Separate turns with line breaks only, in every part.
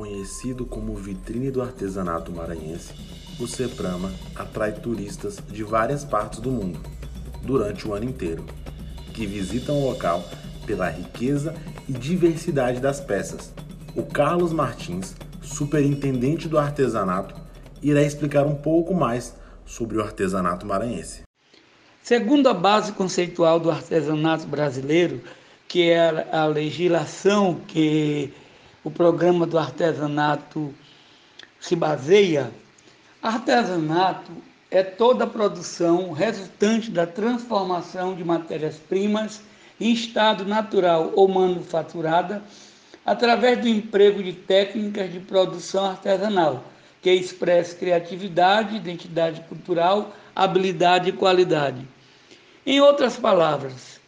Conhecido como vitrine do artesanato maranhense, o Seprama atrai turistas de várias partes do mundo durante o ano inteiro, que visitam o local pela riqueza e diversidade das peças. O Carlos Martins, superintendente do artesanato, irá explicar um pouco mais sobre o artesanato maranhense.
Segundo a base conceitual do artesanato brasileiro, que é a legislação que o programa do artesanato se baseia, artesanato é toda a produção resultante da transformação de matérias-primas em estado natural ou manufaturada através do emprego de técnicas de produção artesanal, que expressa criatividade, identidade cultural, habilidade e qualidade. Em outras palavras,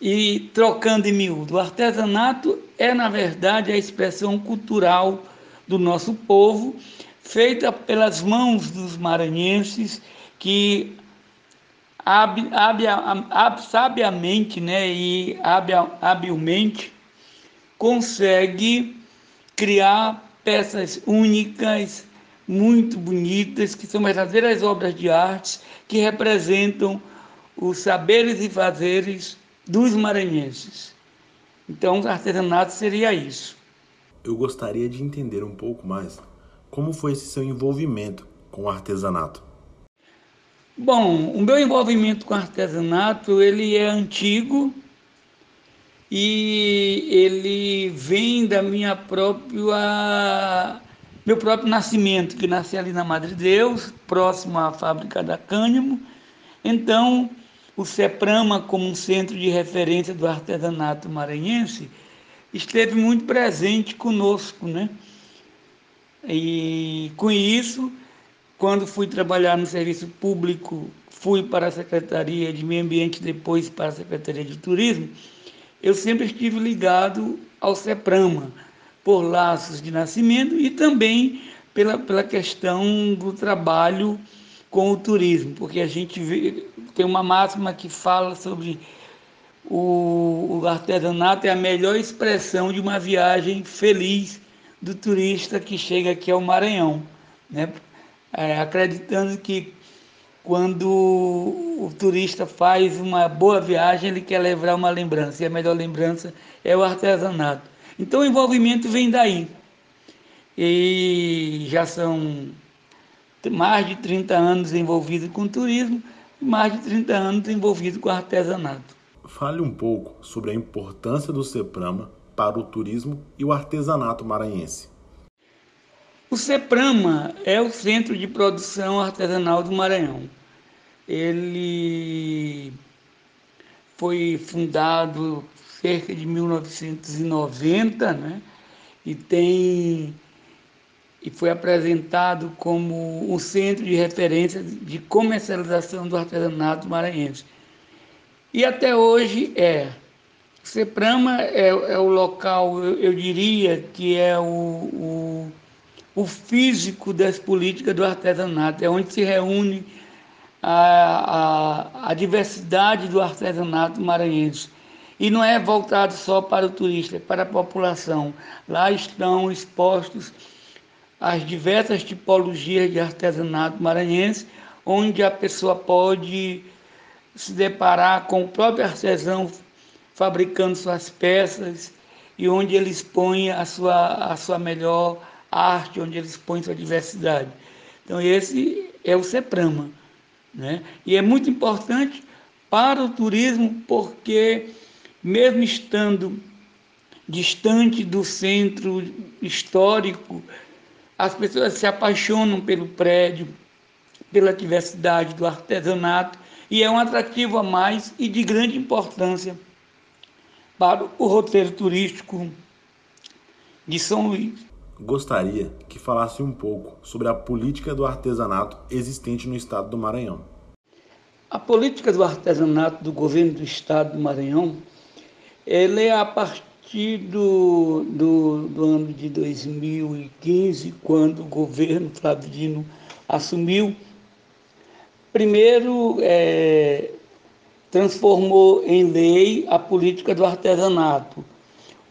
e trocando em miúdo, o artesanato é, na verdade, a expressão cultural do nosso povo, feita pelas mãos dos maranhenses que sabiamente né, e habilmente consegue criar peças únicas, muito bonitas, que são verdadeiras obras de arte, que representam os saberes e fazeres dos maranhenses. Então, o artesanato seria isso.
Eu gostaria de entender um pouco mais como foi esse seu envolvimento com o artesanato.
Bom, o meu envolvimento com artesanato ele é antigo e ele vem da minha própria meu próprio nascimento, que nasci ali na Madre Deus, próximo à fábrica da Cânimo. Então, o CEPRAMA, como um centro de referência do artesanato maranhense, esteve muito presente conosco, né? E com isso, quando fui trabalhar no serviço público, fui para a Secretaria de Meio Ambiente, depois para a Secretaria de Turismo, eu sempre estive ligado ao CEPRAMA, por laços de nascimento e também pela, pela questão do trabalho com o turismo, porque a gente vê, tem uma máxima que fala sobre o, o artesanato é a melhor expressão de uma viagem feliz do turista que chega aqui ao Maranhão, né? É, acreditando que quando o turista faz uma boa viagem, ele quer levar uma lembrança, e a melhor lembrança é o artesanato. Então o envolvimento vem daí. E já são mais de 30 anos envolvido com turismo e mais de 30 anos envolvido com artesanato.
Fale um pouco sobre a importância do CEPRAMA para o turismo e o artesanato maranhense.
O CEPRAMA é o Centro de Produção Artesanal do Maranhão. Ele foi fundado cerca de 1990, né? E tem e foi apresentado como um centro de referência de comercialização do artesanato maranhense. E até hoje é. Seprama é, é o local, eu, eu, diria que é o, o, o, físico das políticas do artesanato, é onde se reúne a, a, a diversidade do artesanato maranhense. E não é voltado só para o turista, é para a população. Lá estão expostos as diversas tipologias de artesanato maranhense, onde a pessoa pode se deparar com o próprio artesão fabricando suas peças e onde ele expõe a sua, a sua melhor arte, onde ele expõe sua diversidade. Então, esse é o CEPRAMA. Né? E é muito importante para o turismo, porque, mesmo estando distante do centro histórico, as pessoas se apaixonam pelo prédio, pela diversidade do artesanato, e é um atrativo a mais e de grande importância para o roteiro turístico de São Luís.
Gostaria que falasse um pouco sobre a política do artesanato existente no estado do Maranhão.
A política do artesanato do governo do estado do Maranhão, ela é a partir do, do, do ano de 2015, quando o governo Flávio Dino assumiu, primeiro é, transformou em lei a política do artesanato,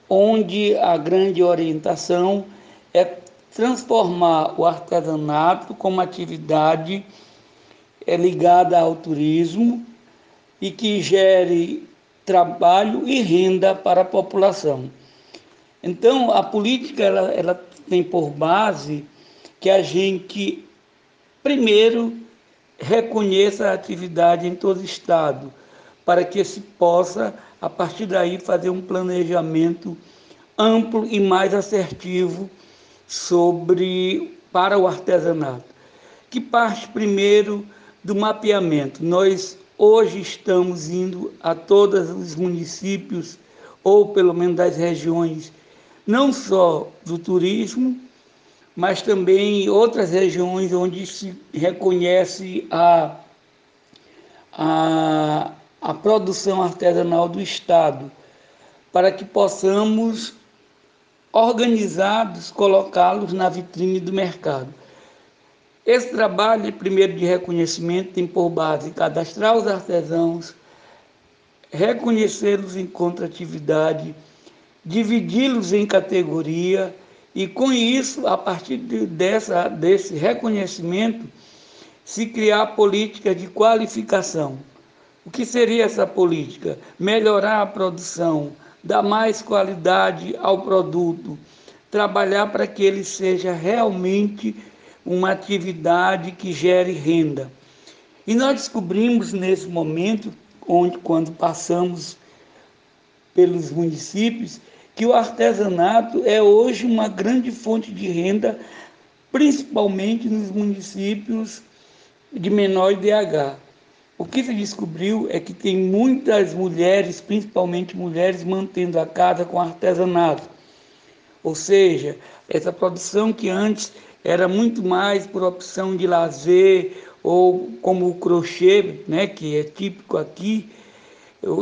onde a grande orientação é transformar o artesanato como atividade é, ligada ao turismo e que gere trabalho e renda para a população. Então, a política ela, ela tem por base que a gente, primeiro, reconheça a atividade em todo o Estado, para que se possa, a partir daí, fazer um planejamento amplo e mais assertivo sobre para o artesanato, que parte primeiro do mapeamento. Nós hoje estamos indo a todos os municípios ou pelo menos das regiões não só do turismo, mas também outras regiões onde se reconhece a, a, a produção artesanal do Estado, para que possamos, organizados, colocá-los na vitrine do mercado. Esse trabalho, primeiro de reconhecimento, tem por base cadastrar os artesãos, reconhecê-los em contratividade, dividi-los em categoria e com isso, a partir de, dessa, desse reconhecimento, se criar política de qualificação. O que seria essa política? Melhorar a produção, dar mais qualidade ao produto, trabalhar para que ele seja realmente uma atividade que gere renda. E nós descobrimos nesse momento, onde quando passamos pelos municípios, que o artesanato é hoje uma grande fonte de renda, principalmente nos municípios de menor IDH. O que se descobriu é que tem muitas mulheres, principalmente mulheres, mantendo a casa com artesanato. Ou seja, essa produção que antes era muito mais por opção de lazer ou como o crochê, né, que é típico aqui,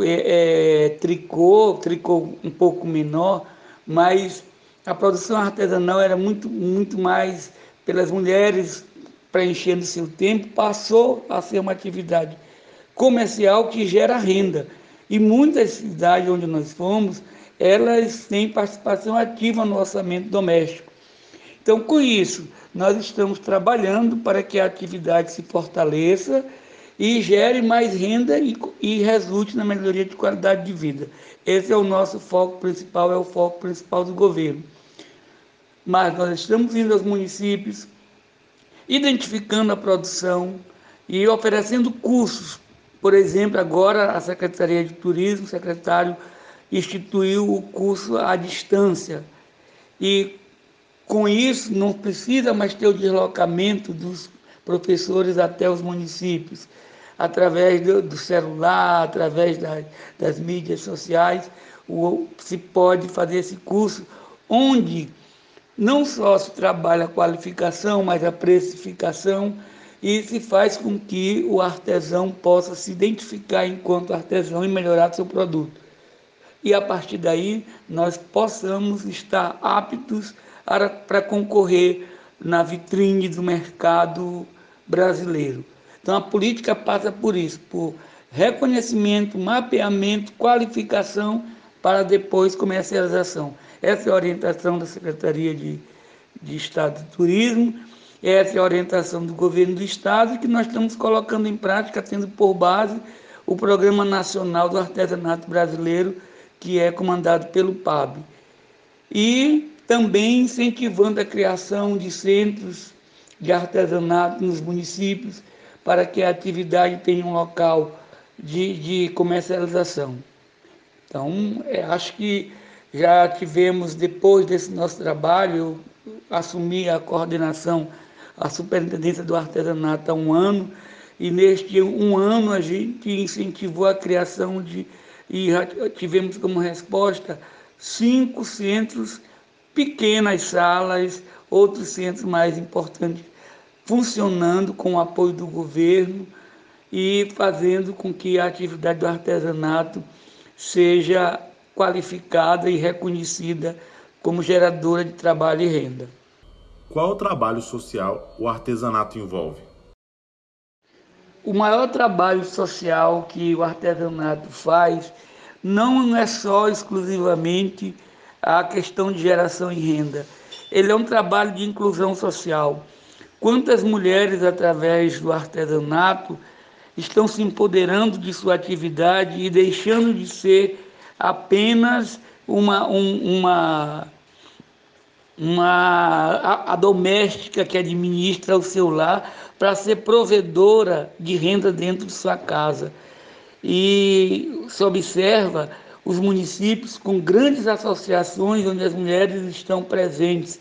é, é, tricô, tricô um pouco menor, mas a produção artesanal era muito, muito mais pelas mulheres preenchendo seu tempo, passou a ser uma atividade comercial que gera renda. E muitas cidades onde nós fomos, elas têm participação ativa no orçamento doméstico. Então, com isso, nós estamos trabalhando para que a atividade se fortaleça e gere mais renda e, e resulte na melhoria de qualidade de vida. Esse é o nosso foco principal, é o foco principal do governo. Mas nós estamos indo aos municípios, identificando a produção e oferecendo cursos. Por exemplo, agora a Secretaria de Turismo, o secretário instituiu o curso à distância. E com isso não precisa mais ter o deslocamento dos professores até os municípios através do, do celular, através das, das mídias sociais, o, se pode fazer esse curso, onde não só se trabalha a qualificação, mas a precificação, e se faz com que o artesão possa se identificar enquanto artesão e melhorar seu produto. E a partir daí nós possamos estar aptos para concorrer na vitrine do mercado brasileiro. Então a política passa por isso, por reconhecimento, mapeamento, qualificação para depois comercialização. Essa é a orientação da Secretaria de, de Estado de Turismo, essa é a orientação do governo do Estado que nós estamos colocando em prática, tendo por base o Programa Nacional do Artesanato Brasileiro, que é comandado pelo PAB. E também incentivando a criação de centros de artesanato nos municípios, para que a atividade tenha um local de, de comercialização. Então, é, acho que já tivemos, depois desse nosso trabalho, eu assumi a coordenação, a superintendência do artesanato há um ano, e neste um ano a gente incentivou a criação de, e tivemos como resposta cinco centros, pequenas salas, outros centros mais importantes funcionando com o apoio do governo e fazendo com que a atividade do artesanato seja qualificada e reconhecida como geradora de trabalho e renda.
Qual o trabalho social o artesanato envolve?
O maior trabalho social que o artesanato faz não é só exclusivamente a questão de geração de renda, ele é um trabalho de inclusão social. Quantas mulheres, através do artesanato, estão se empoderando de sua atividade e deixando de ser apenas uma, um, uma, uma a, a doméstica que administra o seu lar para ser provedora de renda dentro de sua casa. E se observa os municípios com grandes associações onde as mulheres estão presentes.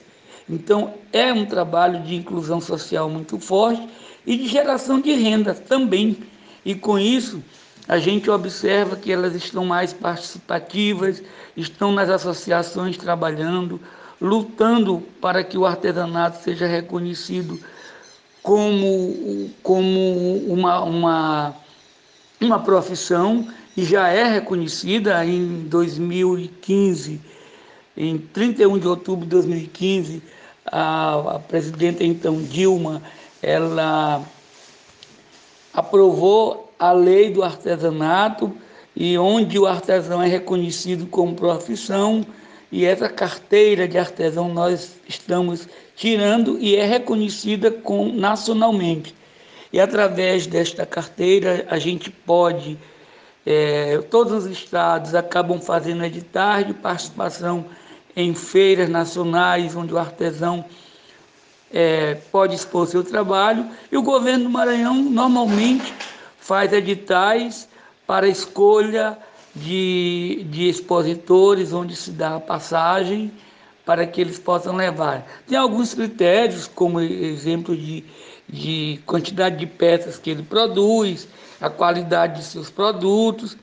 Então, é um trabalho de inclusão social muito forte e de geração de renda também. E com isso, a gente observa que elas estão mais participativas, estão nas associações trabalhando, lutando para que o artesanato seja reconhecido como, como uma, uma, uma profissão e já é reconhecida em 2015, em 31 de outubro de 2015, a, a presidenta então Dilma, ela aprovou a lei do artesanato e onde o artesão é reconhecido como profissão e essa carteira de artesão nós estamos tirando e é reconhecida com, nacionalmente. E através desta carteira a gente pode, é, todos os estados acabam fazendo editais de participação em feiras nacionais, onde o artesão é, pode expor seu trabalho, e o governo do Maranhão normalmente faz editais para escolha de, de expositores, onde se dá a passagem para que eles possam levar. Tem alguns critérios, como exemplo de, de quantidade de peças que ele produz, a qualidade de seus produtos,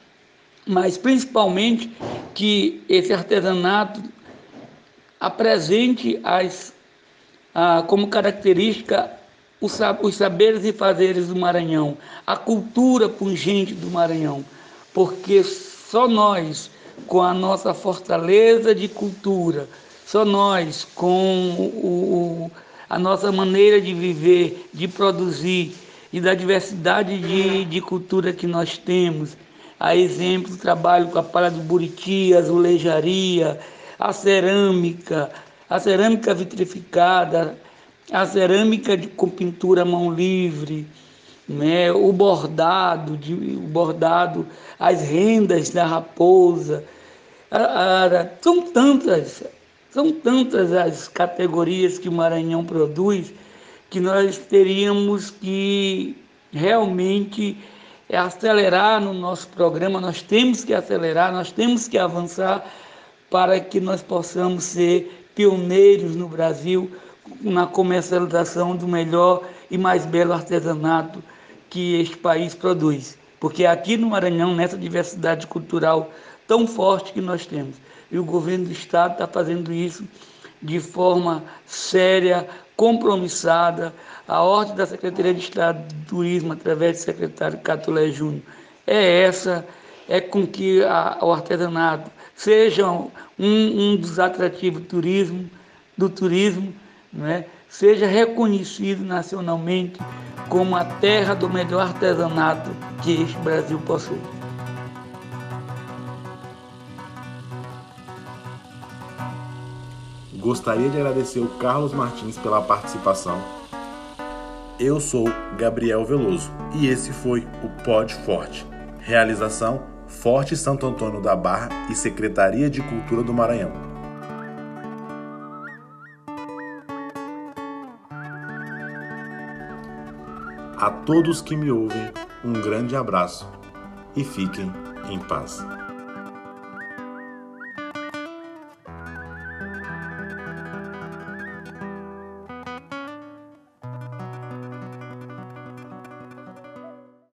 mas principalmente que esse artesanato apresente as, a, como característica os, os saberes e fazeres do Maranhão, a cultura pungente do Maranhão, porque só nós, com a nossa fortaleza de cultura, só nós, com o, a nossa maneira de viver, de produzir e da diversidade de, de cultura que nós temos, a exemplo trabalho com a palha do buriti, a azulejaria, a cerâmica, a cerâmica vitrificada, a cerâmica de, com pintura à mão livre, né? o bordado, de, o bordado, as rendas da raposa. A, a, são tantas são tantas as categorias que o Maranhão produz que nós teríamos que realmente acelerar no nosso programa, nós temos que acelerar, nós temos que avançar para que nós possamos ser pioneiros no Brasil na comercialização do melhor e mais belo artesanato que este país produz. Porque aqui no Maranhão, nessa diversidade cultural tão forte que nós temos, e o governo do Estado está fazendo isso de forma séria, compromissada. A ordem da Secretaria de Estado de Turismo, através do secretário Catulé Júnior, é essa, é com que a, o artesanato seja um, um dos atrativos do turismo, do turismo, né? seja reconhecido nacionalmente como a terra do melhor artesanato que este Brasil possui.
Gostaria de agradecer o Carlos Martins pela participação. Eu sou Gabriel Veloso e esse foi o Pod Forte. Realização Forte Santo Antônio da Barra e Secretaria de Cultura do Maranhão. A todos que me ouvem, um grande abraço e fiquem em paz.